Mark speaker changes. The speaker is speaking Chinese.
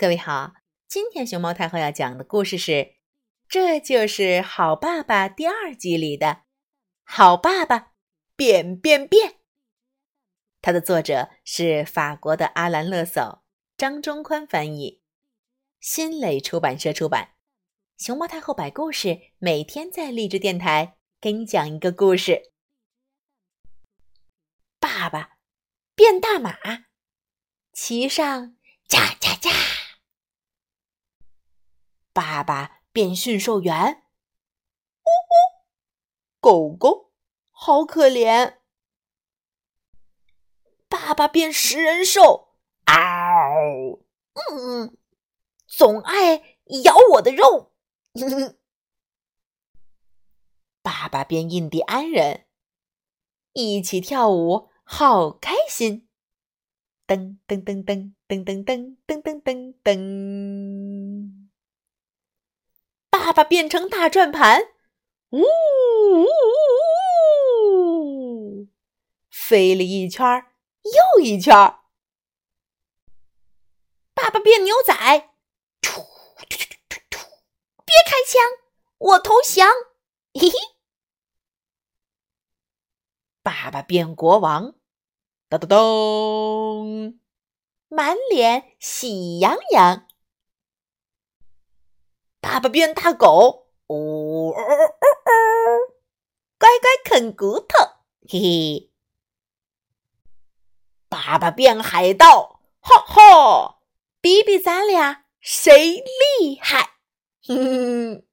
Speaker 1: 各位好，今天熊猫太后要讲的故事是《这就是好爸爸》第二集里的《好爸爸变变变》。它的作者是法国的阿兰·勒索，张忠宽翻译，新蕾出版社出版。熊猫太后摆故事，每天在励志电台给你讲一个故事。爸爸变大马，骑上驾驾驾！爸爸变驯兽员，呜呜！狗狗好可怜。爸爸变食人兽，嗷！嗯，总爱咬我的肉。爸爸变印第安人，一起跳舞。好开心！噔噔噔噔噔噔噔噔噔噔噔！爸爸变成大转盘，呜呜呜呜！飞了一圈又一圈。爸爸变牛仔，突突突突突！别开枪，我投降！嘿嘿。爸爸变国王。咚咚咚，满脸喜洋洋。爸爸变大狗，呜呜呜呜，乖乖啃骨头，嘿嘿。爸爸变海盗，哈哈，比比咱俩谁厉害，哼哼。